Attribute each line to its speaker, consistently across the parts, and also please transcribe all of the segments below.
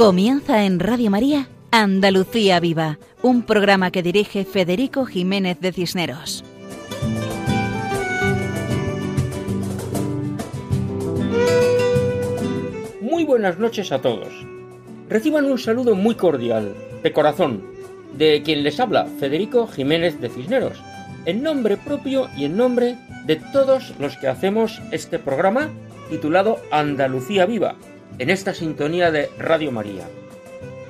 Speaker 1: Comienza en Radio María Andalucía Viva, un programa que dirige Federico Jiménez de Cisneros.
Speaker 2: Muy buenas noches a todos. Reciban un saludo muy cordial, de corazón, de quien les habla, Federico Jiménez de Cisneros, en nombre propio y en nombre de todos los que hacemos este programa titulado Andalucía Viva, en esta sintonía de Radio María.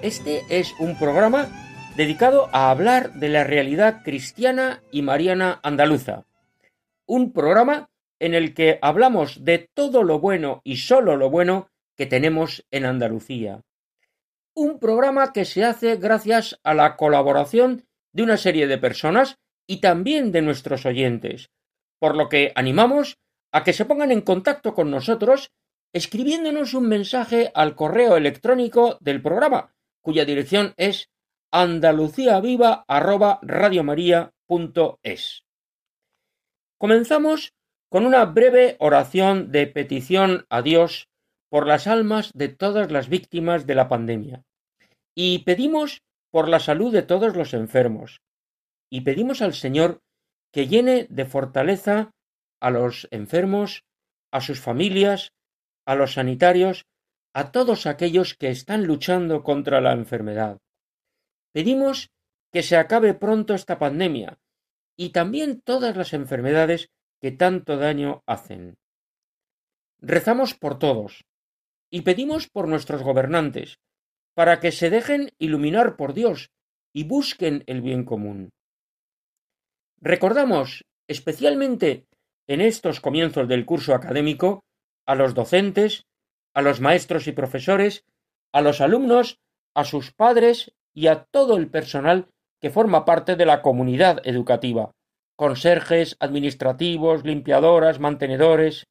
Speaker 2: Este es un programa dedicado a hablar de la realidad cristiana y mariana andaluza. Un programa en el que hablamos de todo lo bueno y solo lo bueno que tenemos en Andalucía. Un programa que se hace gracias a la colaboración de una serie de personas y también de nuestros oyentes, por lo que animamos a que se pongan en contacto con nosotros escribiéndonos un mensaje al correo electrónico del programa, cuya dirección es andaluciaviva@radiomaria.es. Comenzamos con una breve oración de petición a Dios por las almas de todas las víctimas de la pandemia. Y pedimos por la salud de todos los enfermos. Y pedimos al Señor que llene de fortaleza a los enfermos, a sus familias, a los sanitarios, a todos aquellos que están luchando contra la enfermedad. Pedimos que se acabe pronto esta pandemia y también todas las enfermedades que tanto daño hacen. Rezamos por todos y pedimos por nuestros gobernantes, para que se dejen iluminar por Dios y busquen el bien común. Recordamos especialmente en estos comienzos del curso académico a los docentes, a los maestros y profesores, a los alumnos, a sus padres y a todo el personal que forma parte de la comunidad educativa, conserjes, administrativos, limpiadoras, mantenedores,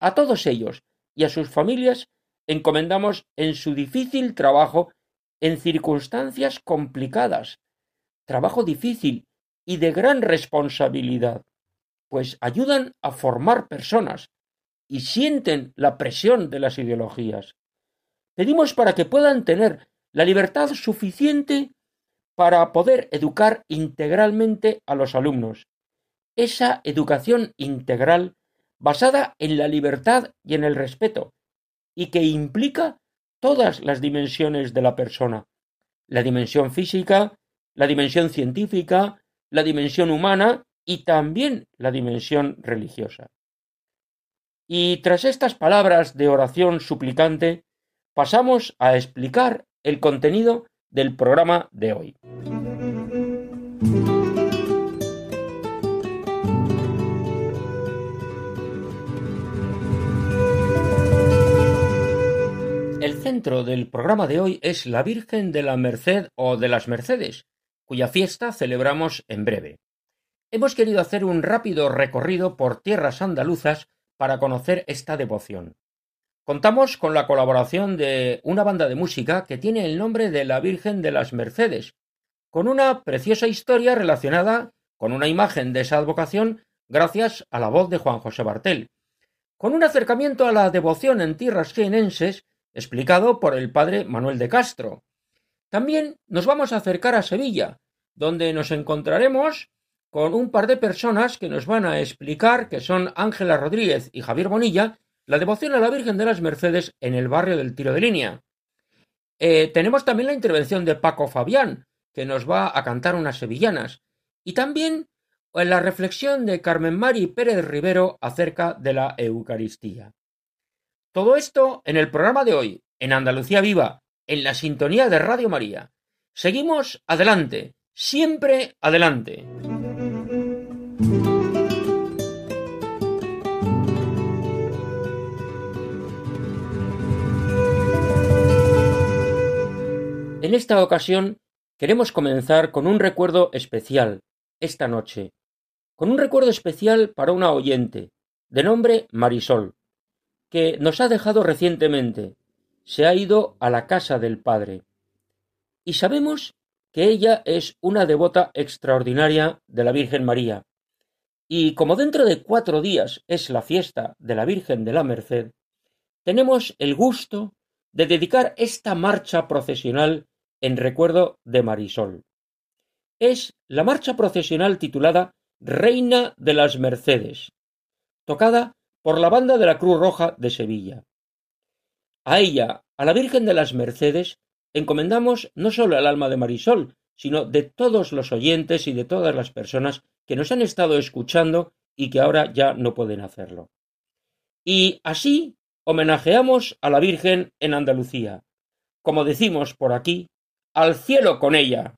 Speaker 2: a todos ellos y a sus familias encomendamos en su difícil trabajo en circunstancias complicadas, trabajo difícil y de gran responsabilidad pues ayudan a formar personas y sienten la presión de las ideologías. Pedimos para que puedan tener la libertad suficiente para poder educar integralmente a los alumnos. Esa educación integral basada en la libertad y en el respeto, y que implica todas las dimensiones de la persona, la dimensión física, la dimensión científica, la dimensión humana y también la dimensión religiosa. Y tras estas palabras de oración suplicante, pasamos a explicar el contenido del programa de hoy. El centro del programa de hoy es la Virgen de la Merced o de las Mercedes, cuya fiesta celebramos en breve hemos querido hacer un rápido recorrido por tierras andaluzas para conocer esta devoción. Contamos con la colaboración de una banda de música que tiene el nombre de la Virgen de las Mercedes, con una preciosa historia relacionada con una imagen de esa advocación gracias a la voz de Juan José Bartel, con un acercamiento a la devoción en tierras jienenses explicado por el padre Manuel de Castro. También nos vamos a acercar a Sevilla, donde nos encontraremos con un par de personas que nos van a explicar, que son Ángela Rodríguez y Javier Bonilla, la devoción a la Virgen de las Mercedes en el barrio del Tiro de Línea. Eh, tenemos también la intervención de Paco Fabián, que nos va a cantar unas sevillanas, y también la reflexión de Carmen Mari Pérez Rivero acerca de la Eucaristía. Todo esto en el programa de hoy, en Andalucía Viva, en la sintonía de Radio María. Seguimos adelante, siempre adelante. En esta ocasión queremos comenzar con un recuerdo especial, esta noche, con un recuerdo especial para una oyente, de nombre Marisol, que nos ha dejado recientemente, se ha ido a la casa del Padre. Y sabemos que ella es una devota extraordinaria de la Virgen María. Y como dentro de cuatro días es la fiesta de la Virgen de la Merced, tenemos el gusto de dedicar esta marcha procesional en recuerdo de Marisol. Es la marcha procesional titulada Reina de las Mercedes, tocada por la banda de la Cruz Roja de Sevilla. A ella, a la Virgen de las Mercedes, encomendamos no solo el alma de Marisol, sino de todos los oyentes y de todas las personas que nos han estado escuchando y que ahora ya no pueden hacerlo. Y así homenajeamos a la Virgen en Andalucía. Como decimos por aquí, al cielo con ella.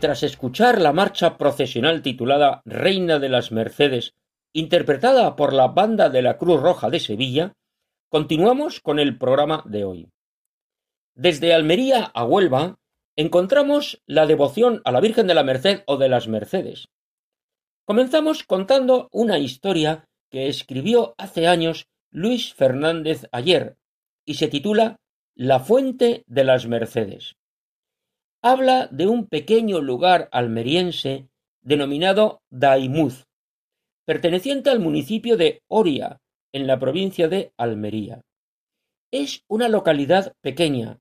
Speaker 2: Tras escuchar la marcha procesional titulada Reina de las Mercedes, interpretada por la Banda de la Cruz Roja de Sevilla, continuamos con el programa de hoy. Desde Almería a Huelva encontramos la devoción a la Virgen de la Merced o de las Mercedes. Comenzamos contando una historia que escribió hace años Luis Fernández Ayer y se titula La Fuente de las Mercedes habla de un pequeño lugar almeriense denominado Daimuz, perteneciente al municipio de Oria, en la provincia de Almería. Es una localidad pequeña,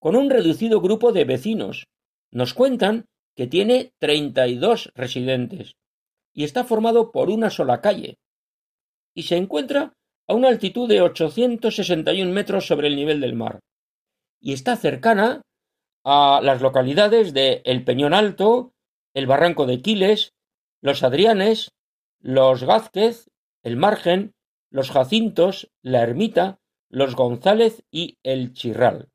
Speaker 2: con un reducido grupo de vecinos. Nos cuentan que tiene treinta y dos residentes y está formado por una sola calle. y se encuentra a una altitud de 861 metros sobre el nivel del mar y está cercana a las localidades de El Peñón Alto, el Barranco de Quiles, los Adrianes, los Gázquez, el Margen, los Jacintos, la Ermita, los González y el Chirral.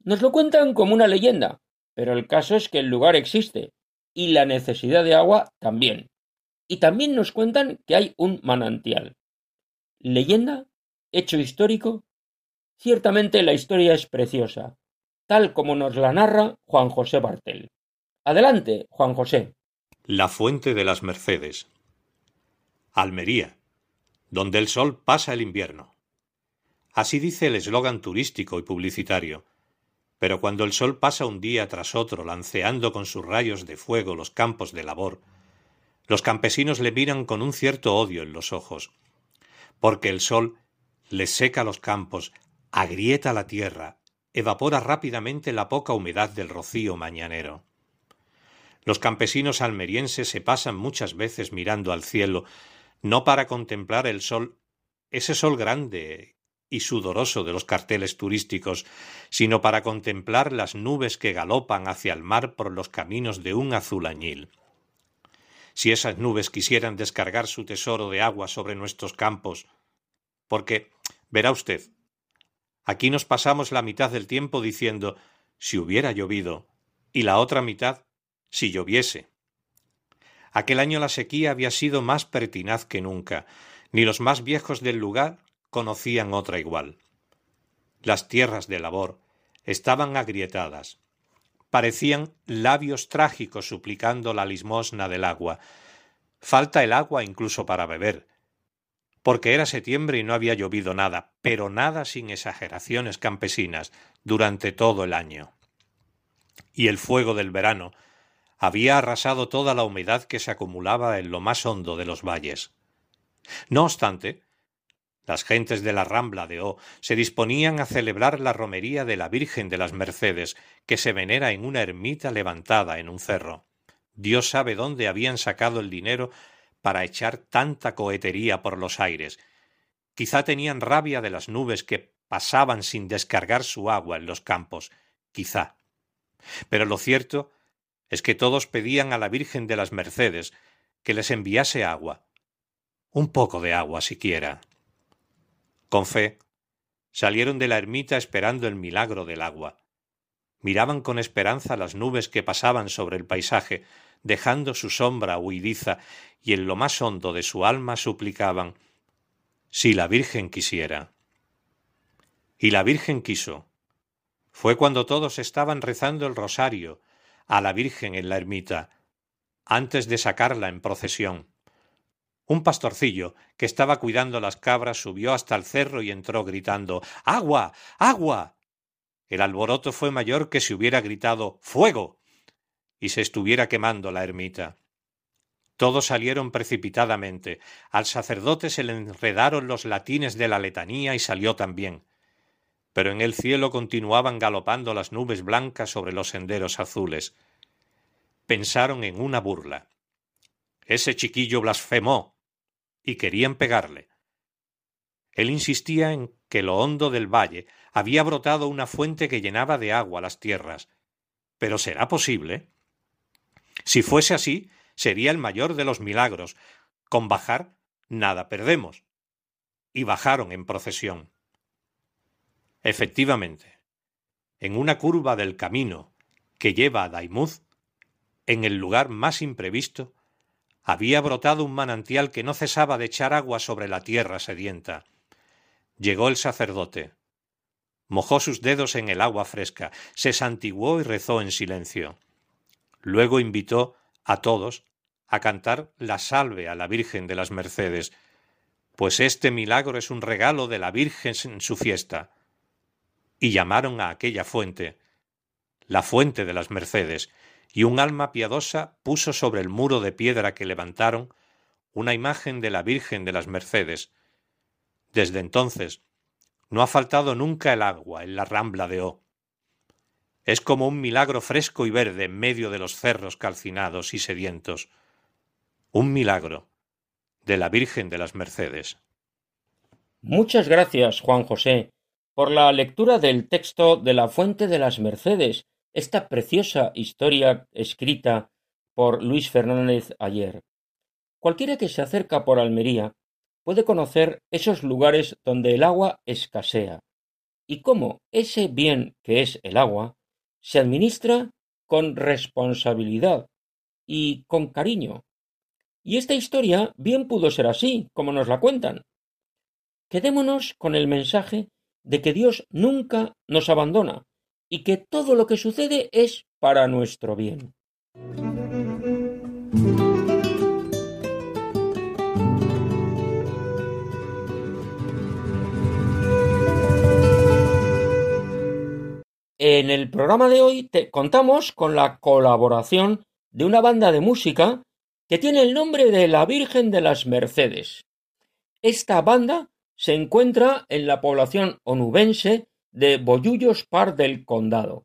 Speaker 2: Nos lo cuentan como una leyenda, pero el caso es que el lugar existe y la necesidad de agua también. Y también nos cuentan que hay un manantial. ¿Leyenda? ¿Hecho histórico? Ciertamente la historia es preciosa, tal como nos la narra Juan José Bartel. Adelante, Juan José.
Speaker 3: La fuente de las Mercedes. Almería, donde el sol pasa el invierno. Así dice el eslogan turístico y publicitario. Pero cuando el sol pasa un día tras otro lanceando con sus rayos de fuego los campos de labor, los campesinos le miran con un cierto odio en los ojos, porque el sol les seca los campos, agrieta la tierra, evapora rápidamente la poca humedad del rocío mañanero. Los campesinos almerienses se pasan muchas veces mirando al cielo, no para contemplar el sol, ese sol grande y sudoroso de los carteles turísticos, sino para contemplar las nubes que galopan hacia el mar por los caminos de un azul añil. Si esas nubes quisieran descargar su tesoro de agua sobre nuestros campos, porque, verá usted, aquí nos pasamos la mitad del tiempo diciendo si hubiera llovido, y la otra mitad si lloviese. Aquel año la sequía había sido más pertinaz que nunca, ni los más viejos del lugar conocían otra igual. Las tierras de labor estaban agrietadas. Parecían labios trágicos suplicando la limosna del agua. Falta el agua incluso para beber. Porque era septiembre y no había llovido nada, pero nada sin exageraciones campesinas, durante todo el año. Y el fuego del verano había arrasado toda la humedad que se acumulaba en lo más hondo de los valles. No obstante, las gentes de la Rambla de O se disponían a celebrar la romería de la Virgen de las Mercedes, que se venera en una ermita levantada en un cerro. Dios sabe dónde habían sacado el dinero para echar tanta cohetería por los aires. Quizá tenían rabia de las nubes que pasaban sin descargar su agua en los campos. Quizá. Pero lo cierto es que todos pedían a la Virgen de las Mercedes que les enviase agua, un poco de agua siquiera. Con fe, salieron de la ermita esperando el milagro del agua. Miraban con esperanza las nubes que pasaban sobre el paisaje, dejando su sombra huidiza, y en lo más hondo de su alma suplicaban si la Virgen quisiera. Y la Virgen quiso. Fue cuando todos estaban rezando el rosario, a la Virgen en la ermita, antes de sacarla en procesión. Un pastorcillo que estaba cuidando las cabras subió hasta el cerro y entró gritando ¡Agua! ¡Agua! El alboroto fue mayor que si hubiera gritado ¡Fuego! Y se estuviera quemando la ermita. Todos salieron precipitadamente. Al sacerdote se le enredaron los latines de la letanía y salió también pero en el cielo continuaban galopando las nubes blancas sobre los senderos azules. Pensaron en una burla. Ese chiquillo blasfemó y querían pegarle. Él insistía en que lo hondo del valle había brotado una fuente que llenaba de agua las tierras. Pero ¿será posible? Si fuese así, sería el mayor de los milagros. Con bajar, nada perdemos. Y bajaron en procesión. Efectivamente, en una curva del camino que lleva a Daimuz, en el lugar más imprevisto, había brotado un manantial que no cesaba de echar agua sobre la tierra sedienta. Llegó el sacerdote. Mojó sus dedos en el agua fresca, se santiguó y rezó en silencio. Luego invitó a todos a cantar la salve a la Virgen de las Mercedes, pues este milagro es un regalo de la Virgen en su fiesta y llamaron a aquella fuente la fuente de las Mercedes, y un alma piadosa puso sobre el muro de piedra que levantaron una imagen de la Virgen de las Mercedes. Desde entonces no ha faltado nunca el agua en la rambla de O. Es como un milagro fresco y verde en medio de los cerros calcinados y sedientos. Un milagro de la Virgen de las Mercedes.
Speaker 2: Muchas gracias, Juan José, por la lectura del texto de la Fuente de las Mercedes, esta preciosa historia escrita por Luis Fernández ayer. Cualquiera que se acerca por Almería puede conocer esos lugares donde el agua escasea y cómo ese bien que es el agua se administra con responsabilidad y con cariño. Y esta historia bien pudo ser así, como nos la cuentan. Quedémonos con el mensaje de que Dios nunca nos abandona y que todo lo que sucede es para nuestro bien. En el programa de hoy contamos con la colaboración de una banda de música que tiene el nombre de la Virgen de las Mercedes. Esta banda se encuentra en la población onubense de Bollullos Par del Condado.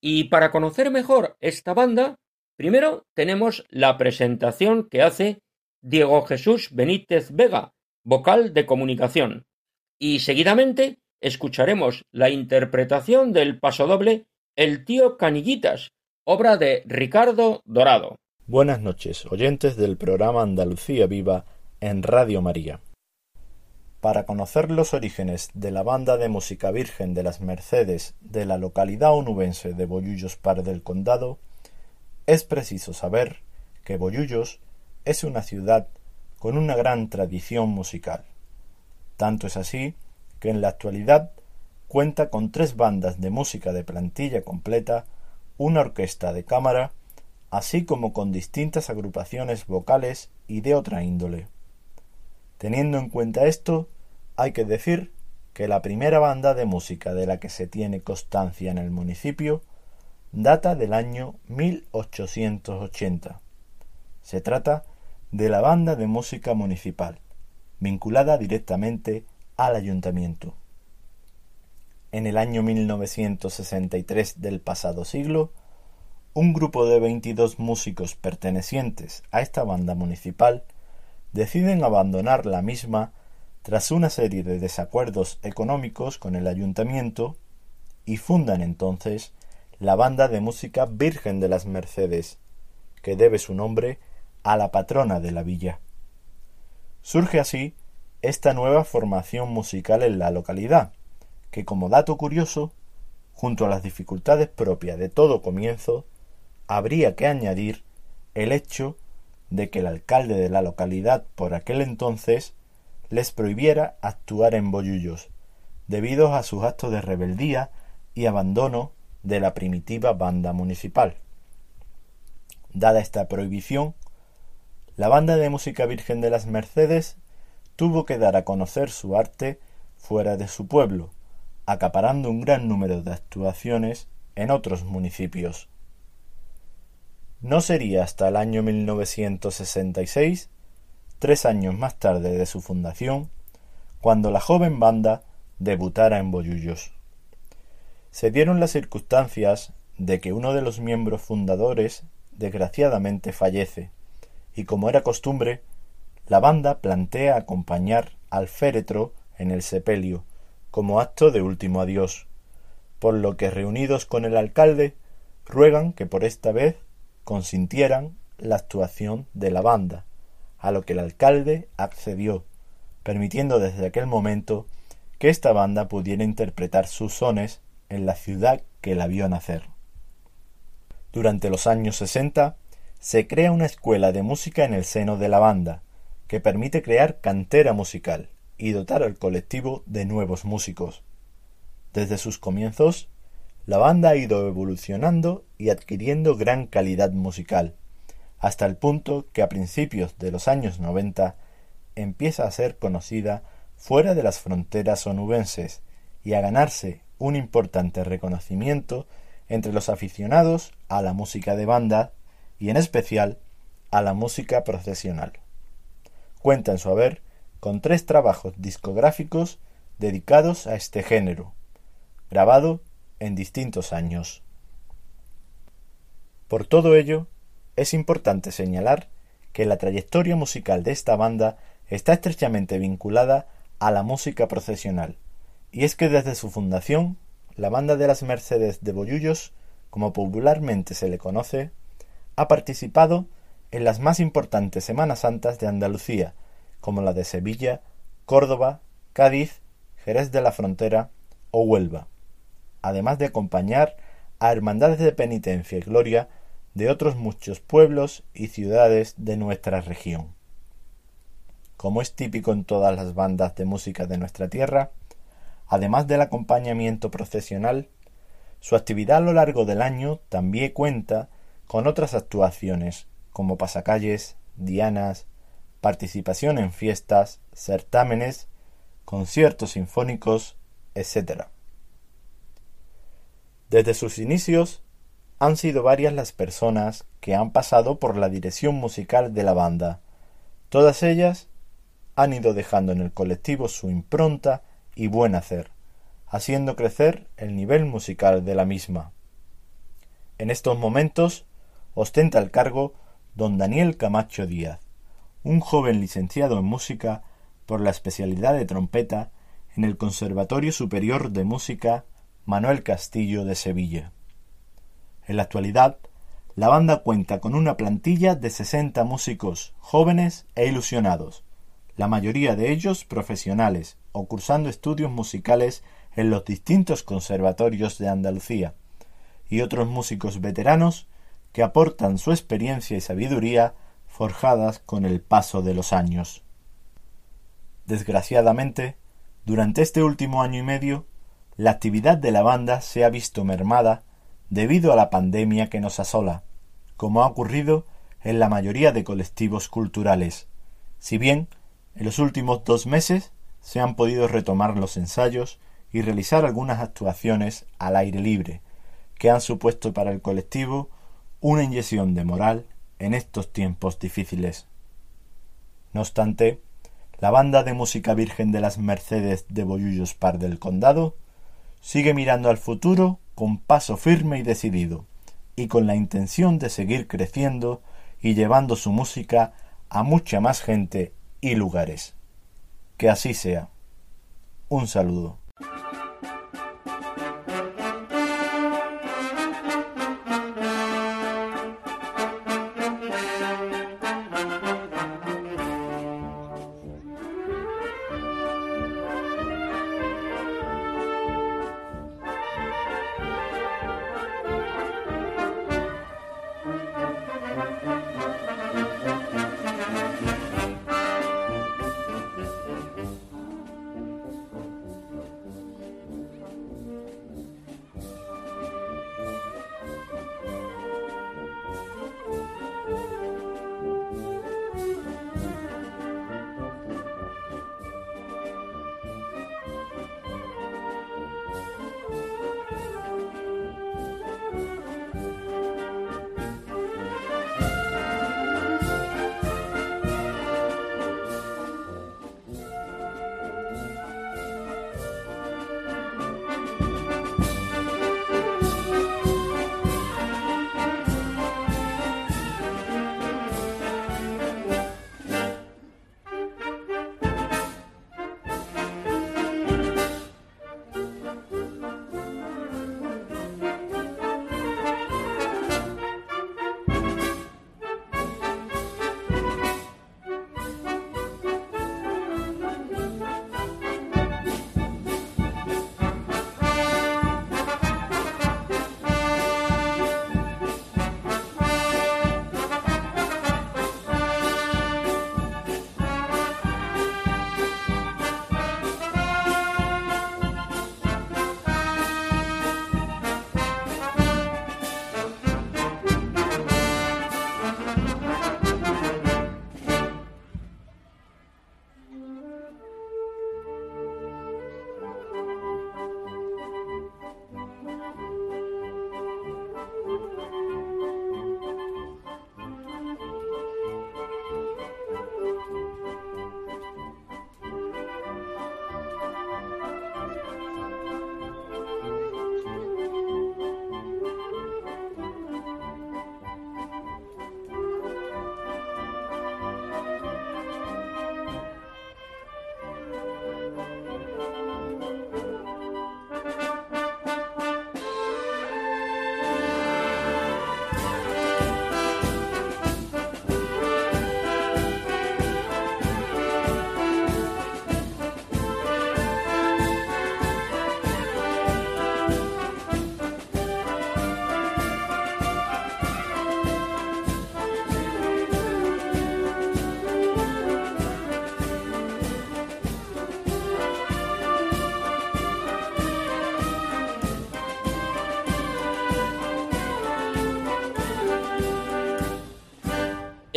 Speaker 2: Y para conocer mejor esta banda, primero tenemos la presentación que hace Diego Jesús Benítez Vega, vocal de comunicación. Y seguidamente escucharemos la interpretación del pasodoble El tío Canillitas, obra de Ricardo Dorado.
Speaker 4: Buenas noches, oyentes del programa Andalucía Viva en Radio María. Para conocer los orígenes de la banda de música virgen de las Mercedes de la localidad onubense de Bollullos Par del Condado, es preciso saber que Bollullos es una ciudad con una gran tradición musical. Tanto es así que en la actualidad cuenta con tres bandas de música de plantilla completa, una orquesta de cámara, así como con distintas agrupaciones vocales y de otra índole. Teniendo en cuenta esto, hay que decir que la primera banda de música de la que se tiene constancia en el municipio data del año 1880. Se trata de la banda de música municipal, vinculada directamente al ayuntamiento. En el año 1963 del pasado siglo, un grupo de 22 músicos pertenecientes a esta banda municipal deciden abandonar la misma tras una serie de desacuerdos económicos con el ayuntamiento y fundan entonces la banda de música Virgen de las Mercedes, que debe su nombre a la patrona de la villa. Surge así esta nueva formación musical en la localidad, que como dato curioso, junto a las dificultades propias de todo comienzo, habría que añadir el hecho de que el alcalde de la localidad por aquel entonces les prohibiera actuar en bollullos, debido a sus actos de rebeldía y abandono de la primitiva banda municipal. Dada esta prohibición, la banda de música Virgen de las Mercedes tuvo que dar a conocer su arte fuera de su pueblo, acaparando un gran número de actuaciones en otros municipios. No sería hasta el año 1966, tres años más tarde de su fundación, cuando la joven banda debutara en Bollullos. Se dieron las circunstancias de que uno de los miembros fundadores desgraciadamente fallece, y como era costumbre, la banda plantea acompañar al féretro en el sepelio, como acto de último adiós, por lo que reunidos con el alcalde ruegan que por esta vez consintieran la actuación de la banda, a lo que el alcalde accedió, permitiendo desde aquel momento que esta banda pudiera interpretar sus sones en la ciudad que la vio nacer. Durante los años sesenta se crea una escuela de música en el seno de la banda, que permite crear cantera musical y dotar al colectivo de nuevos músicos. Desde sus comienzos, la banda ha ido evolucionando y adquiriendo gran calidad musical, hasta el punto que a principios de los años noventa empieza a ser conocida fuera de las fronteras onubenses y a ganarse un importante reconocimiento entre los aficionados a la música de banda y en especial a la música procesional. Cuenta en su haber con tres trabajos discográficos dedicados a este género, grabado en distintos años. Por todo ello, es importante señalar que la trayectoria musical de esta banda está estrechamente vinculada a la música procesional, y es que desde su fundación, la banda de las Mercedes de Bollullos, como popularmente se le conoce, ha participado en las más importantes Semanas Santas de Andalucía, como la de Sevilla, Córdoba, Cádiz, Jerez de la Frontera o Huelva, además de acompañar a hermandades de penitencia y gloria de otros muchos pueblos y ciudades de nuestra región. Como es típico en todas las bandas de música de nuestra tierra, además del acompañamiento procesional, su actividad a lo largo del año también cuenta con otras actuaciones como pasacalles, dianas, participación en fiestas, certámenes, conciertos sinfónicos, etc. Desde sus inicios, han sido varias las personas que han pasado por la dirección musical de la banda. Todas ellas han ido dejando en el colectivo su impronta y buen hacer, haciendo crecer el nivel musical de la misma. En estos momentos ostenta el cargo don Daniel Camacho Díaz, un joven licenciado en música por la especialidad de trompeta en el Conservatorio Superior de Música Manuel Castillo de Sevilla. En la actualidad, la banda cuenta con una plantilla de 60 músicos jóvenes e ilusionados, la mayoría de ellos profesionales o cursando estudios musicales en los distintos conservatorios de Andalucía, y otros músicos veteranos que aportan su experiencia y sabiduría forjadas con el paso de los años. Desgraciadamente, durante este último año y medio, la actividad de la banda se ha visto mermada debido a la pandemia que nos asola, como ha ocurrido en la mayoría de colectivos culturales, si bien en los últimos dos meses se han podido retomar los ensayos y realizar algunas actuaciones al aire libre, que han supuesto para el colectivo una inyección de moral en estos tiempos difíciles. No obstante, la banda de música virgen de las Mercedes de Bollullos Par del Condado sigue mirando al futuro con paso firme y decidido, y con la intención de seguir creciendo y llevando su música a mucha más gente y lugares. Que así sea. Un saludo.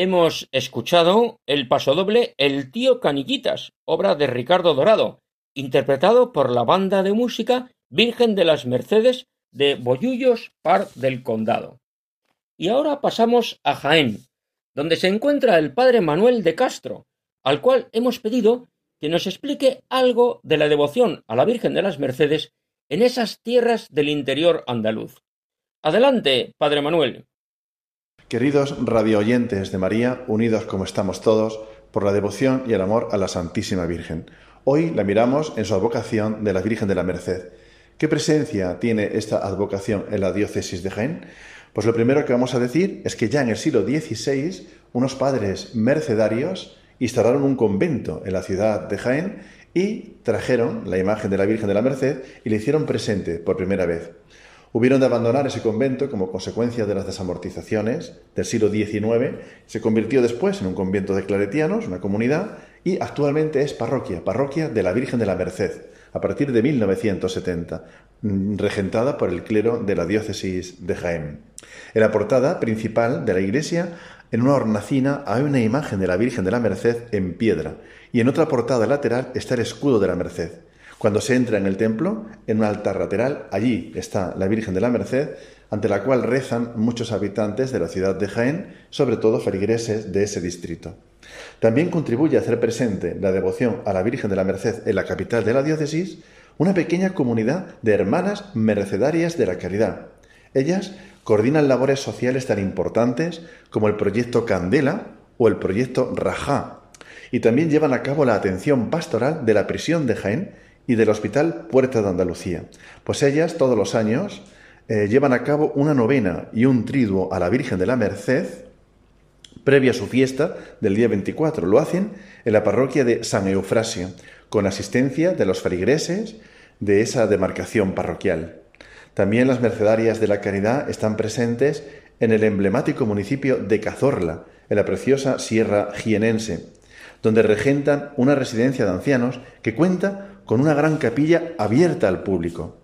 Speaker 2: Hemos escuchado el pasodoble El tío Caniquitas, obra de Ricardo Dorado, interpretado por la banda de música Virgen de las Mercedes de Bollullos Par del Condado. Y ahora pasamos a Jaén, donde se encuentra el padre Manuel de Castro, al cual hemos pedido que nos explique algo de la devoción a la Virgen de las Mercedes en esas tierras del interior andaluz. Adelante, padre Manuel.
Speaker 5: Queridos radioyentes de María, unidos como estamos todos por la devoción y el amor a la Santísima Virgen. Hoy la miramos en su advocación de la Virgen de la Merced. ¿Qué presencia tiene esta advocación en la diócesis de Jaén? Pues lo primero que vamos a decir es que ya en el siglo XVI unos padres mercedarios instalaron un convento en la ciudad de Jaén y trajeron la imagen de la Virgen de la Merced y le hicieron presente por primera vez. Hubieron de abandonar ese convento como consecuencia de las desamortizaciones del siglo XIX. Se convirtió después en un convento de claretianos, una comunidad, y actualmente es parroquia, parroquia de la Virgen de la Merced, a partir de 1970, mm, regentada por el clero de la diócesis de Jaén. En la portada principal de la iglesia, en una hornacina, hay una imagen de la Virgen de la Merced en piedra, y en otra portada lateral está el escudo de la Merced. Cuando se entra en el templo, en un altar lateral, allí está la Virgen de la Merced, ante la cual rezan muchos habitantes de la ciudad de Jaén, sobre todo feligreses de ese distrito. También contribuye a hacer presente la devoción a la Virgen de la Merced en la capital de la diócesis una pequeña comunidad de hermanas mercedarias de la caridad. Ellas coordinan labores sociales tan importantes como el proyecto Candela o el proyecto Rajá, y también llevan a cabo la atención pastoral de la prisión de Jaén y del Hospital Puerta de Andalucía. Pues ellas todos los años eh, llevan a cabo una novena y un triduo a la Virgen de la Merced previa a su fiesta del día 24. Lo hacen en la parroquia de San Eufrasio, con asistencia de los feligreses de esa demarcación parroquial. También las mercedarias de la caridad están presentes en el emblemático municipio de Cazorla, en la preciosa Sierra Jienense, donde regentan una residencia de ancianos que cuenta con una gran capilla abierta al público.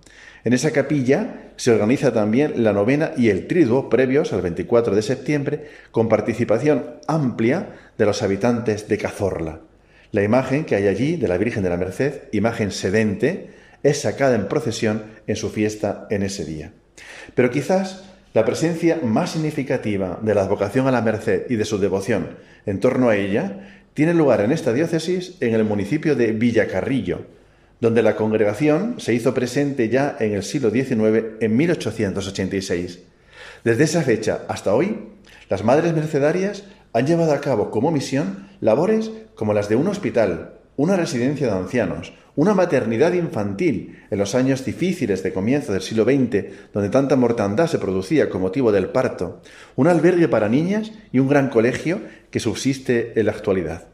Speaker 5: En esa capilla se organiza también la novena y el triduo previos al 24 de septiembre, con participación amplia de los habitantes de Cazorla. La imagen que hay allí de la Virgen de la Merced, imagen sedente, es sacada en procesión en su fiesta en ese día. Pero quizás la presencia más significativa de la advocación a la Merced y de su devoción en torno a ella tiene lugar en esta diócesis en el municipio de Villacarrillo, donde la congregación se hizo presente ya en el siglo XIX, en 1886. Desde esa fecha hasta hoy, las Madres Mercedarias han llevado a cabo como misión labores como las de un hospital, una residencia de ancianos, una maternidad infantil en los años difíciles de comienzo del siglo XX, donde tanta mortandad se producía con motivo del parto, un albergue para niñas y un gran colegio que subsiste en la actualidad.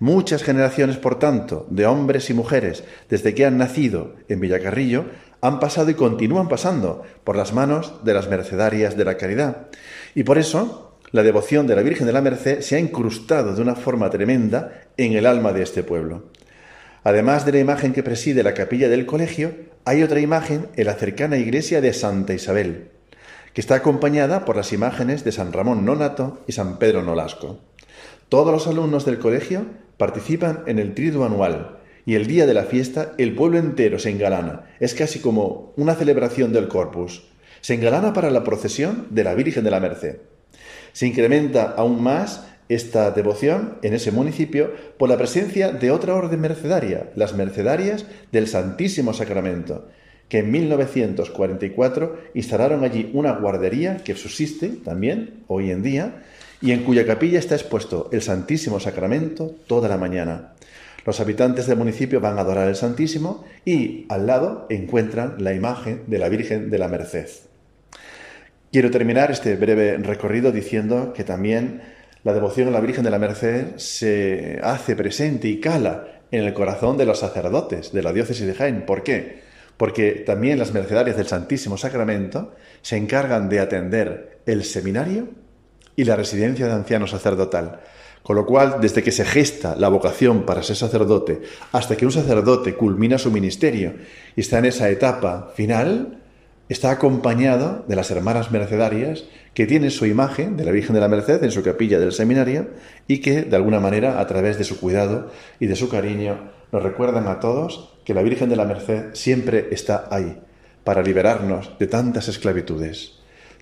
Speaker 5: Muchas generaciones, por tanto, de hombres y mujeres, desde que han nacido en Villacarrillo, han pasado y continúan pasando por las manos de las mercedarias de la caridad. Y por eso, la devoción de la Virgen de la Merced se ha incrustado de una forma tremenda en el alma de este pueblo. Además de la imagen que preside la capilla del colegio, hay otra imagen en la cercana iglesia de Santa Isabel, que está acompañada por las imágenes de San Ramón Nonato y San Pedro Nolasco. Todos los alumnos del colegio participan en el triduo anual y el día de la fiesta el pueblo entero se engalana. Es casi como una celebración del corpus. Se engalana para la procesión de la Virgen de la Merced. Se incrementa aún más esta devoción en ese municipio por la presencia de otra orden mercedaria, las mercedarias del Santísimo Sacramento, que en 1944 instalaron allí una guardería que subsiste también hoy en día y en cuya capilla está expuesto el Santísimo Sacramento toda la mañana. Los habitantes del municipio van a adorar el Santísimo y al lado encuentran la imagen de la Virgen de la Merced. Quiero terminar este breve recorrido diciendo que también la devoción a la Virgen de la Merced se hace presente y cala en el corazón de los sacerdotes de la diócesis de Jaén. ¿Por qué? Porque también las mercedarias del Santísimo Sacramento se encargan de atender el seminario y la residencia de anciano sacerdotal. Con lo cual, desde que se gesta la vocación para ser sacerdote hasta que un sacerdote culmina su ministerio y está en esa etapa final, está acompañado de las hermanas mercedarias que tienen su imagen de la Virgen de la Merced en su capilla del seminario y que, de alguna manera, a través de su cuidado y de su cariño, nos recuerdan a todos que la Virgen de la Merced siempre está ahí para liberarnos de tantas esclavitudes.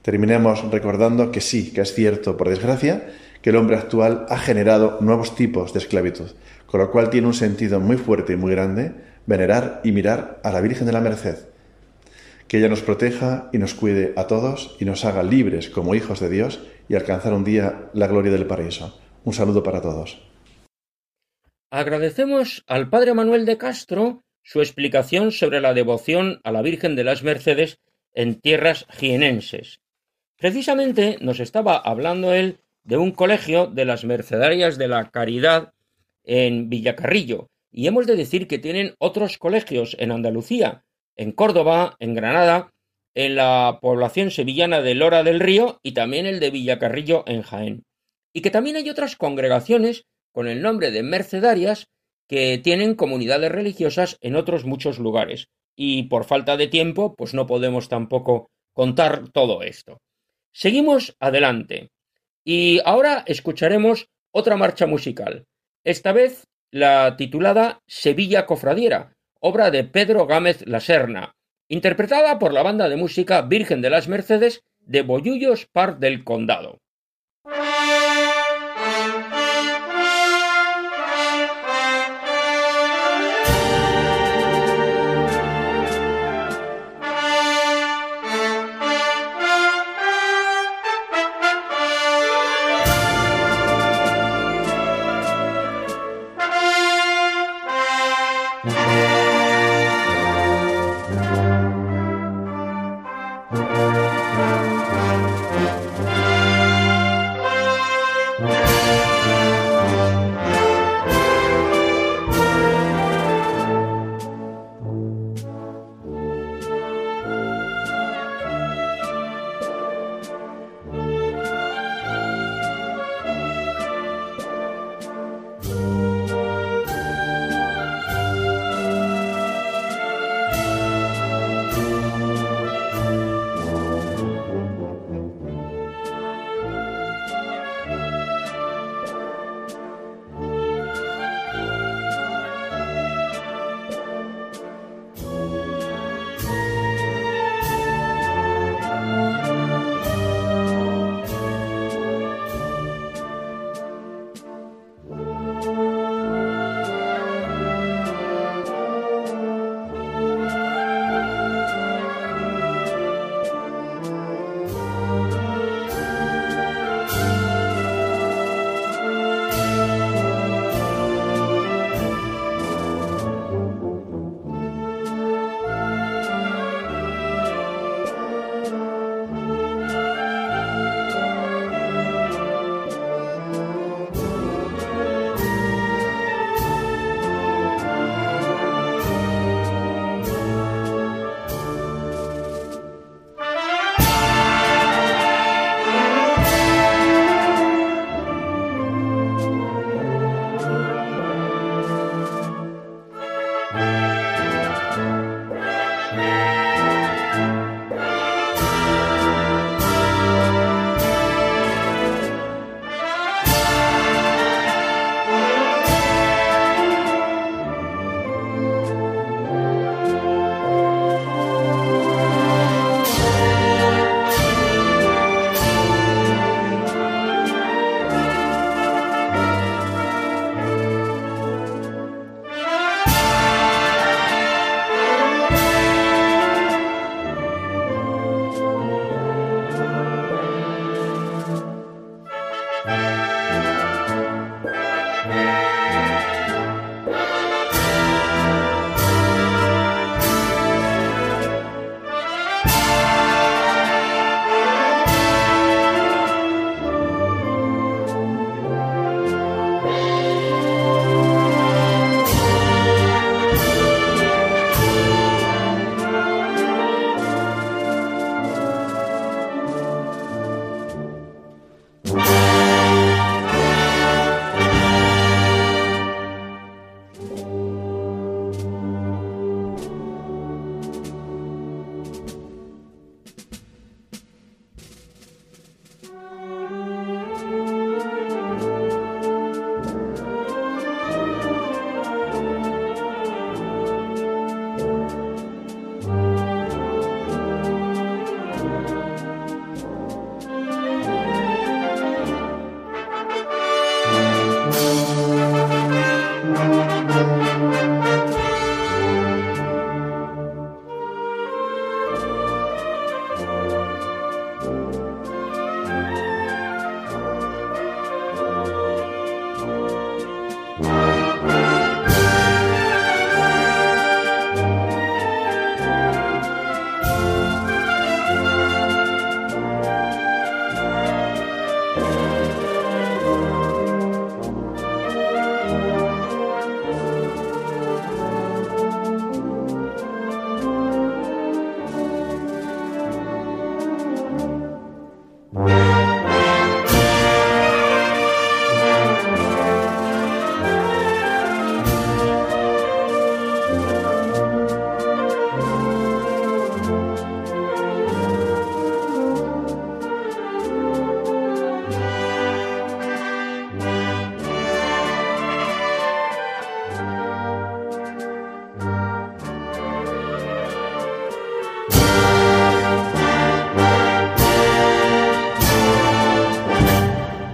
Speaker 5: Terminemos recordando que sí, que es cierto, por desgracia, que el hombre actual ha generado nuevos tipos de esclavitud, con lo cual tiene un sentido muy fuerte y muy grande venerar y mirar a la Virgen de la Merced. Que ella nos proteja y nos cuide a todos y nos haga libres como hijos de Dios y alcanzar un día la gloria del paraíso. Un saludo para todos.
Speaker 2: Agradecemos al Padre Manuel de Castro su explicación sobre la devoción a la Virgen de las Mercedes en tierras jienenses. Precisamente nos estaba hablando él de un colegio de las Mercedarias de la Caridad en Villacarrillo, y hemos de decir que tienen otros colegios en Andalucía, en Córdoba, en Granada, en la población sevillana de Lora del Río y también el de Villacarrillo en Jaén. Y que también hay otras congregaciones con el nombre de Mercedarias que tienen comunidades religiosas en otros muchos lugares. Y por falta de tiempo, pues no podemos tampoco contar todo esto. Seguimos adelante. Y ahora escucharemos otra marcha musical. Esta vez la titulada Sevilla Cofradiera, obra de Pedro Gámez La Serna, interpretada por la banda de música Virgen de las Mercedes de Bollullos Par del Condado.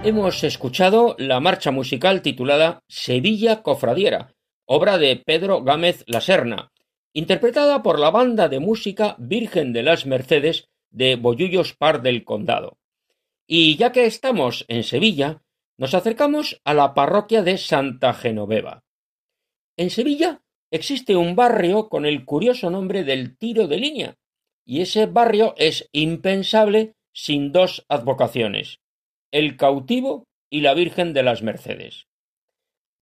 Speaker 2: Hemos escuchado la marcha musical titulada Sevilla Cofradiera, obra de Pedro Gámez La Serna, interpretada por la banda de música Virgen de las Mercedes de Bollullos Par del Condado. Y ya que estamos en Sevilla, nos acercamos a la parroquia de Santa Genoveva. En Sevilla existe un barrio con el curioso nombre del tiro de línea, y ese barrio es impensable sin dos advocaciones, el cautivo y la Virgen de las Mercedes.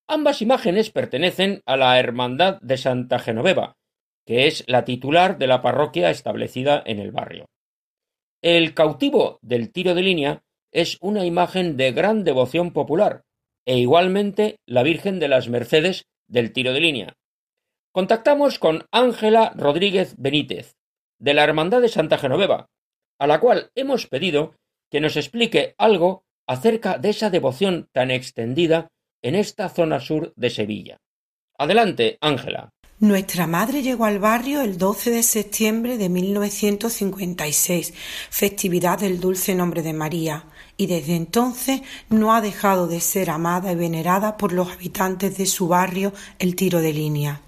Speaker 2: Ambas imágenes pertenecen a la Hermandad de Santa Genoveva, que es la titular de la parroquia establecida en el barrio. El cautivo del tiro de línea es una imagen de gran devoción popular, e igualmente la Virgen de las Mercedes del tiro de línea. Contactamos con Ángela Rodríguez Benítez, de la Hermandad de Santa Genoveva, a la cual hemos pedido que nos explique algo acerca de esa devoción tan extendida en esta zona sur de Sevilla. Adelante, Ángela.
Speaker 6: Nuestra madre llegó al barrio el 12 de septiembre de 1956, festividad del dulce nombre de María, y desde entonces no ha dejado de ser amada y venerada por los habitantes de su barrio el tiro de línea.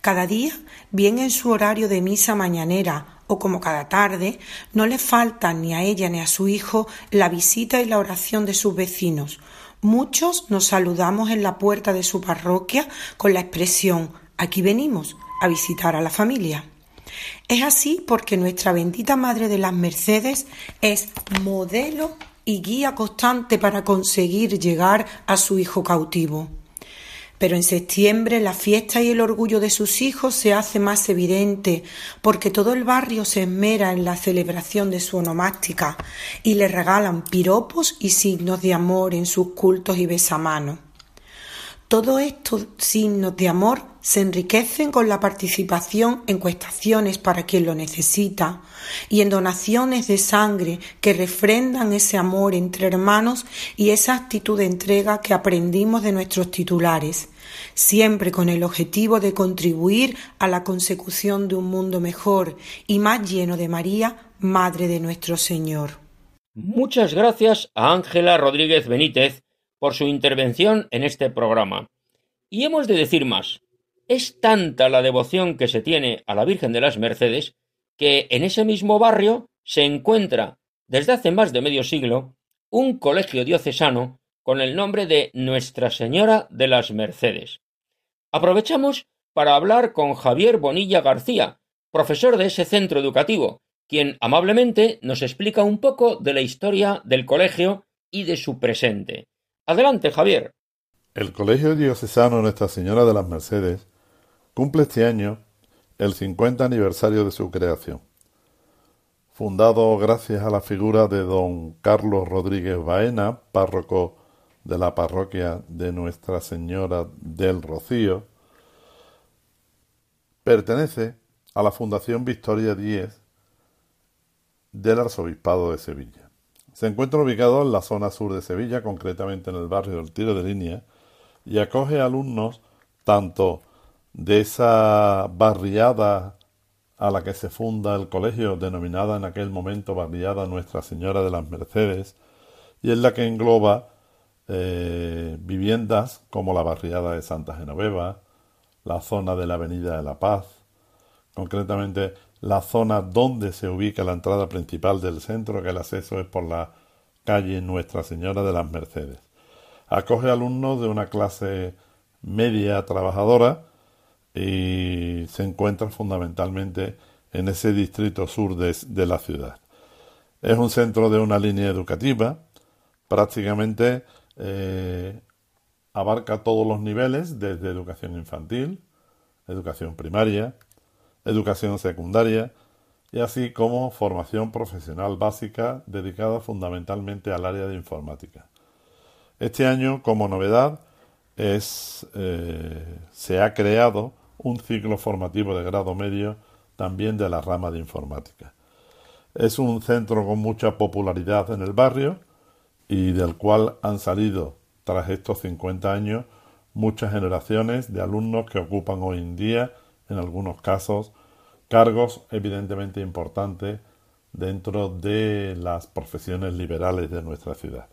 Speaker 6: Cada día, bien en su horario de misa mañanera o como cada tarde, no le falta ni a ella ni a su hijo la visita y la oración de sus vecinos. Muchos nos saludamos en la puerta de su parroquia con la expresión aquí venimos a visitar a la familia. Es así porque nuestra bendita Madre de las Mercedes es modelo y guía constante para conseguir llegar a su hijo cautivo. Pero en septiembre la fiesta y el orgullo de sus hijos se hace más evidente porque todo el barrio se esmera en la celebración de su onomástica y le regalan piropos y signos de amor en sus cultos y besamanos. Todos estos signos de amor se enriquecen con la participación en cuestaciones para quien lo necesita y en donaciones de sangre que refrendan ese amor entre hermanos y esa actitud de entrega que aprendimos de nuestros titulares, siempre con el objetivo de contribuir a la consecución de un mundo mejor y más lleno de María, Madre de nuestro Señor.
Speaker 2: Muchas gracias a Ángela Rodríguez Benítez por su intervención en este programa. Y hemos de decir más. Es tanta la devoción que se tiene a la Virgen de las Mercedes que en ese mismo barrio se encuentra, desde hace más de medio siglo, un colegio diocesano con el nombre de Nuestra Señora de las Mercedes. Aprovechamos para hablar con Javier Bonilla García, profesor de ese centro educativo, quien amablemente nos explica un poco de la historia del colegio y de su presente. Adelante, Javier.
Speaker 7: El Colegio Diocesano Nuestra Señora de las Mercedes cumple este año el 50 aniversario de su creación. Fundado gracias a la figura de don Carlos Rodríguez Baena, párroco de la parroquia de Nuestra Señora del Rocío, pertenece a la Fundación Victoria X del Arzobispado de Sevilla. Se encuentra ubicado en la zona sur de Sevilla, concretamente en el barrio del Tiro de Línea, y acoge alumnos tanto de esa barriada a la que se funda el colegio, denominada en aquel momento barriada Nuestra Señora de las Mercedes, y en la que engloba eh, viviendas como la barriada de Santa Genoveva, la zona de la Avenida de la Paz, concretamente la zona donde se ubica la entrada principal del centro, que el acceso es por la calle Nuestra Señora de las Mercedes. Acoge alumnos de una clase media trabajadora y se encuentra fundamentalmente en ese distrito sur de, la ciudad. Es un centro de una línea educativa, prácticamente eh, abarca todos los niveles, desde educación infantil, educación primaria, educación secundaria y así como formación profesional básica dedicada fundamentalmente al área de informática. Este año, como novedad, es, eh, se ha creado un ciclo formativo de grado medio también de la rama de informática. Es un centro con mucha popularidad en el barrio y del cual han salido, tras estos 50 años, muchas generaciones de alumnos que ocupan hoy en día en algunos casos, cargos evidentemente importantes dentro de las profesiones liberales de nuestra ciudad.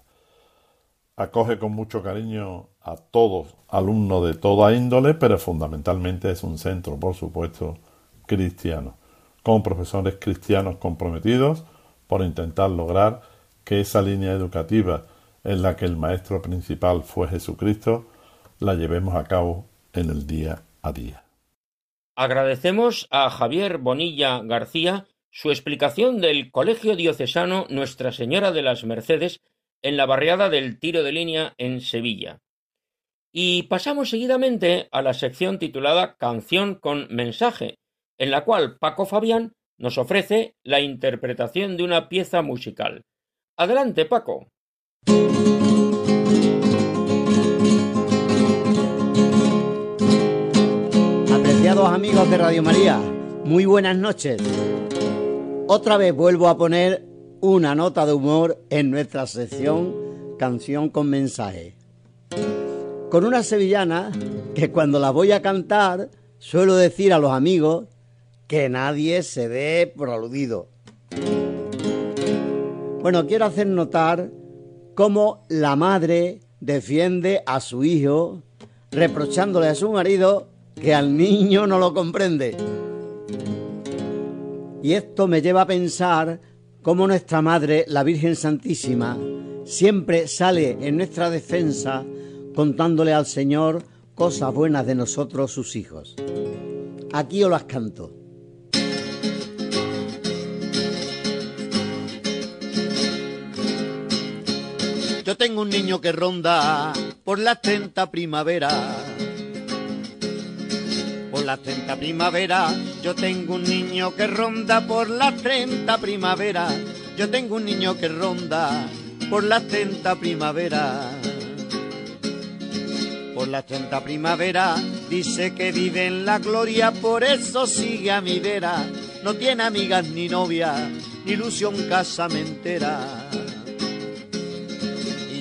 Speaker 7: acoge con mucho cariño a todos alumnos de toda índole, pero fundamentalmente es un centro, por supuesto, cristiano, con profesores cristianos comprometidos por intentar lograr que esa línea educativa en la que el maestro principal fue Jesucristo la llevemos a cabo en el día a día.
Speaker 2: Agradecemos a Javier Bonilla García su explicación del Colegio Diocesano Nuestra Señora de las Mercedes en la barriada del tiro de línea en Sevilla. Y pasamos seguidamente a la sección titulada Canción con mensaje, en la cual Paco Fabián nos ofrece la interpretación de una pieza musical. Adelante, Paco.
Speaker 8: Apreciados amigos de Radio María, muy buenas noches. Otra vez vuelvo a poner una nota de humor en nuestra sección Canción con mensaje. Con una sevillana que cuando la voy a cantar suelo decir a los amigos que nadie se dé por aludido. Bueno, quiero hacer notar cómo la madre defiende a su hijo reprochándole a su marido que al niño no lo comprende. Y esto me lleva a pensar cómo nuestra Madre, la Virgen Santísima, siempre sale en nuestra defensa contándole al Señor cosas buenas de nosotros, sus hijos. Aquí os las canto. Tengo un niño que ronda por las 30 primavera por las 30 primavera. Yo tengo un niño que ronda por las 30 primavera. Yo tengo un niño que ronda por las 30 primavera. Por las 30 primavera dice que vive en la gloria, por eso sigue a mi vera. No tiene amigas ni novia, ni ilusión casamentera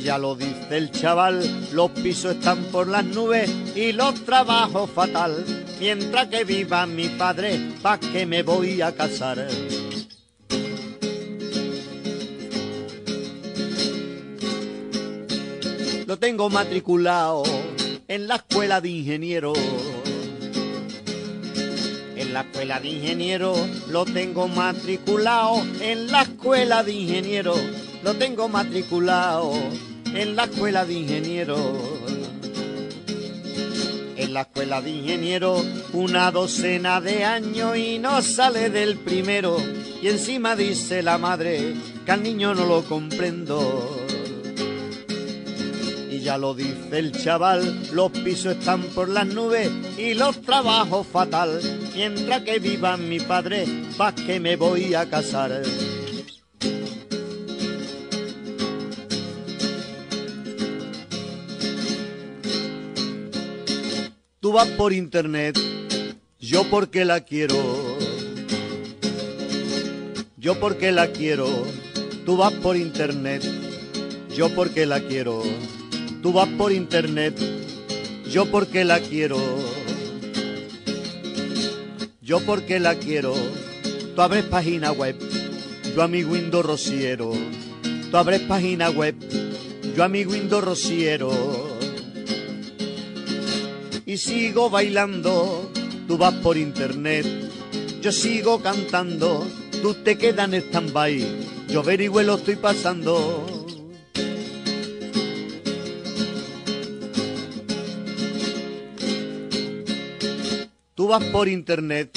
Speaker 8: ya lo dice el chaval, los pisos están por las nubes y los trabajos fatal mientras que viva mi padre, pa' que me voy a casar. Lo tengo matriculado en la escuela de ingeniero. En la escuela de ingeniero lo tengo matriculado. En la escuela de ingeniero lo tengo matriculado. En la escuela de ingeniero en la escuela de ingeniero una docena de años y no sale del primero. Y encima dice la madre que al niño no lo comprendo. Y ya lo dice el chaval, los pisos están por las nubes y los trabajos fatal. Mientras que viva mi padre, pa' que me voy a casar. Tú vas por internet, yo porque la quiero. Yo porque la quiero, tú vas por internet, yo porque la quiero. Tú vas por internet, yo porque la quiero. Yo porque la quiero, tú abres página web, yo a mi Windows rociero. Tú abres página web, yo a mi Windows rociero y sigo bailando. Tú vas por internet, yo sigo cantando. Tú te quedas en stand-by, yo averigüe lo estoy pasando. Tú vas por internet,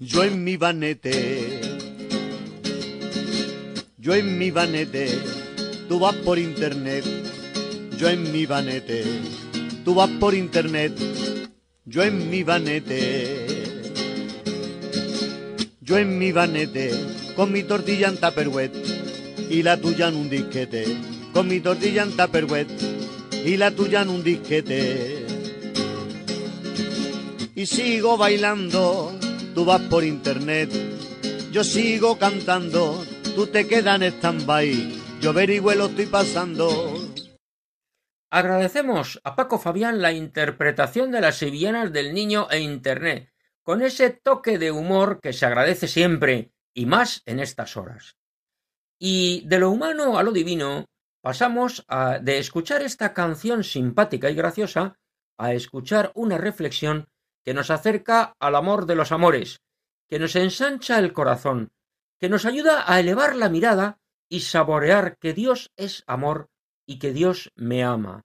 Speaker 8: yo en mi banete. Yo en mi banete, tú vas por internet, yo en mi banete tú vas por internet, yo en mi banete. Yo en mi banete, con mi tortilla en tupperware y la tuya en un disquete. Con mi tortilla en tupperware y la tuya en un disquete. Y sigo bailando, tú vas por internet. Yo sigo cantando, tú te quedas en stand-by. Yo averigüe estoy pasando
Speaker 2: Agradecemos a Paco Fabián la interpretación de las sevillanas del niño e Internet, con ese toque de humor que se agradece siempre, y más en estas horas. Y de lo humano a lo divino, pasamos a, de escuchar esta canción simpática y graciosa a escuchar una reflexión que nos acerca al amor de los amores, que nos ensancha el corazón, que nos ayuda a elevar la mirada y saborear que Dios es amor y que Dios me ama.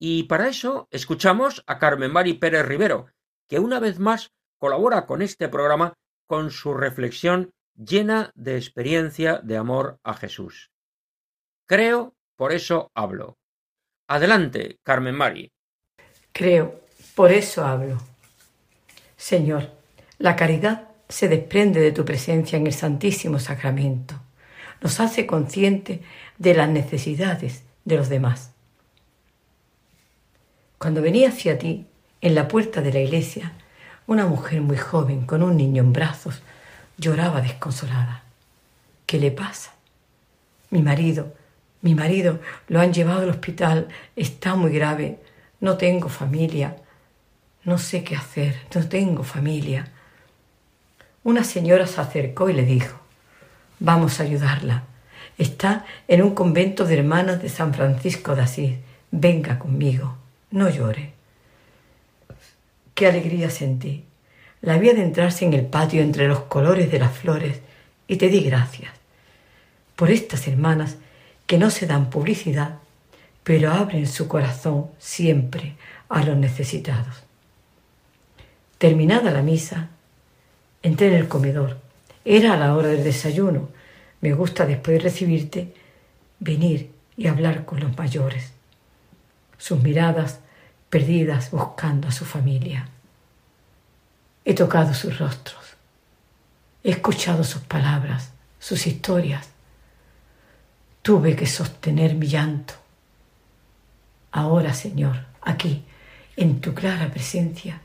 Speaker 2: Y para eso escuchamos a Carmen Mari Pérez Rivero, que una vez más colabora con este programa con su reflexión llena de experiencia de amor a Jesús. Creo, por eso hablo. Adelante, Carmen Mari.
Speaker 9: Creo, por eso hablo. Señor, la caridad se desprende de tu presencia en el Santísimo Sacramento. Nos hace consciente de las necesidades de los demás. Cuando venía hacia ti, en la puerta de la iglesia, una mujer muy joven con un niño en brazos lloraba desconsolada. ¿Qué le pasa? Mi marido, mi marido lo han llevado al hospital, está muy grave, no tengo familia, no sé qué hacer, no tengo familia. Una señora se acercó y le dijo, vamos a ayudarla. Está en un convento de hermanas de San Francisco de Asís. Venga conmigo, no llore. Qué alegría sentí. La vi adentrarse en el patio entre los colores de las flores y te di gracias por estas hermanas que no se dan publicidad, pero abren su corazón siempre a los necesitados. Terminada la misa, entré en el comedor. Era la hora del desayuno. Me gusta después de recibirte venir y hablar con los mayores. Sus miradas perdidas buscando a su familia. He tocado sus rostros. He escuchado sus palabras, sus historias. Tuve que sostener mi llanto. Ahora, Señor, aquí, en tu clara presencia,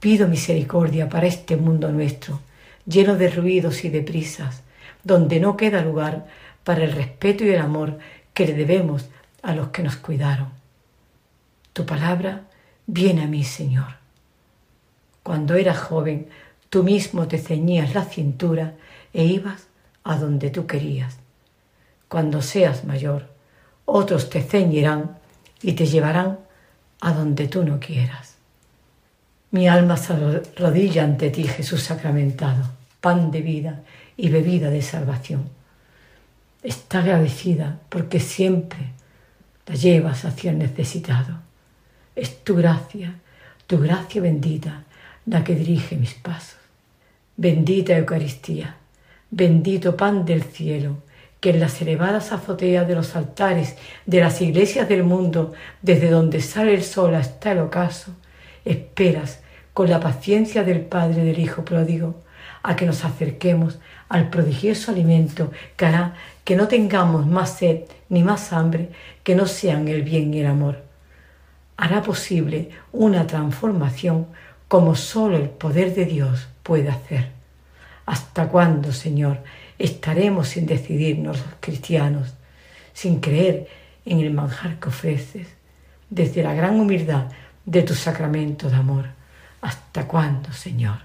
Speaker 9: pido misericordia para este mundo nuestro, lleno de ruidos y de prisas, donde no queda lugar para el respeto y el amor que le debemos a los que nos cuidaron. Tu palabra viene a mí, Señor. Cuando eras joven, tú mismo te ceñías la cintura e ibas a donde tú querías. Cuando seas mayor, otros te ceñirán y te llevarán a donde tú no quieras. Mi alma se rodilla ante ti, Jesús sacramentado, pan de vida y bebida de salvación. Está agradecida porque siempre la llevas hacia el necesitado. Es tu gracia, tu gracia bendita, la que dirige mis pasos. Bendita Eucaristía, bendito pan del cielo, que en las elevadas azoteas de los altares de las iglesias del mundo, desde donde sale el sol hasta el ocaso, esperas con la paciencia del Padre del Hijo pródigo a que nos acerquemos al prodigioso alimento que hará que no tengamos más sed ni más hambre que no sean el bien y el amor. Hará posible una transformación como sólo el poder de Dios puede hacer. ¿Hasta cuándo, Señor, estaremos sin decidirnos los cristianos, sin creer en el manjar que ofreces, desde la gran humildad de tu sacramento de amor? ¿Hasta cuándo, Señor?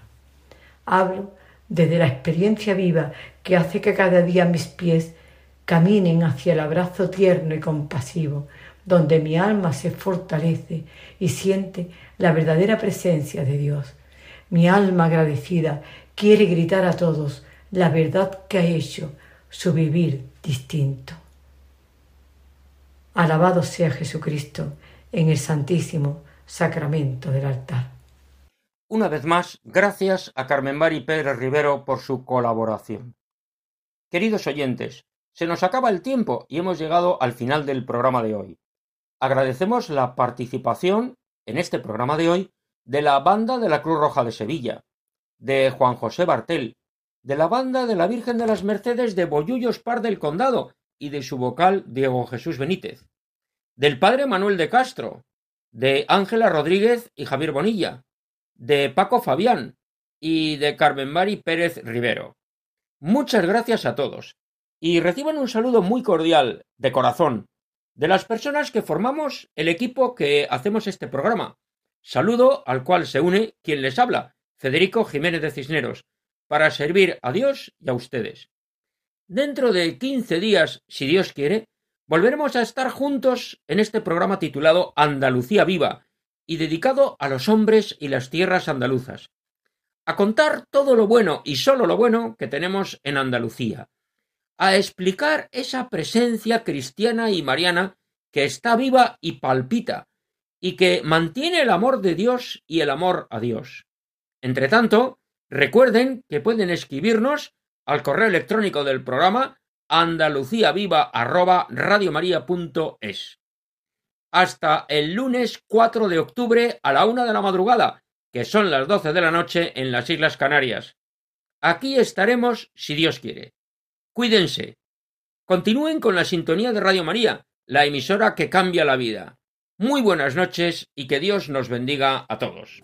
Speaker 9: Hablo desde la experiencia viva que hace que cada día mis pies caminen hacia el abrazo tierno y compasivo, donde mi alma se fortalece y siente la verdadera presencia de Dios. Mi alma agradecida quiere gritar a todos la verdad que ha hecho su vivir distinto. Alabado sea Jesucristo en el santísimo sacramento del altar.
Speaker 2: Una vez más, gracias a Carmen Mari Pérez Rivero por su colaboración. Queridos oyentes, se nos acaba el tiempo y hemos llegado al final del programa de hoy. Agradecemos la participación en este programa de hoy de la Banda de la Cruz Roja de Sevilla, de Juan José Bartel, de la Banda de la Virgen de las Mercedes de Bollullos Par del Condado y de su vocal Diego Jesús Benítez, del Padre Manuel de Castro, de Ángela Rodríguez y Javier Bonilla, de Paco Fabián y de Carmen Mari Pérez Rivero. Muchas gracias a todos y reciban un saludo muy cordial, de corazón, de las personas que formamos el equipo que hacemos este programa. Saludo al cual se une quien les habla, Federico Jiménez de Cisneros, para servir a Dios y a ustedes. Dentro de quince días, si Dios quiere, Volveremos a estar juntos en este programa titulado Andalucía Viva y dedicado a los hombres y las tierras andaluzas. A contar todo lo bueno y solo lo bueno que tenemos en Andalucía. A explicar esa presencia cristiana y mariana que está viva y palpita y que mantiene el amor de Dios y el amor a Dios. Entre tanto, recuerden que pueden escribirnos al correo electrónico del programa andaluciaviva@radiomaria.es. Hasta el lunes 4 de octubre a la una de la madrugada, que son las 12 de la noche en las Islas Canarias. Aquí estaremos si Dios quiere. Cuídense. Continúen con la sintonía de Radio María, la emisora que cambia la vida. Muy buenas noches y que Dios nos bendiga a todos.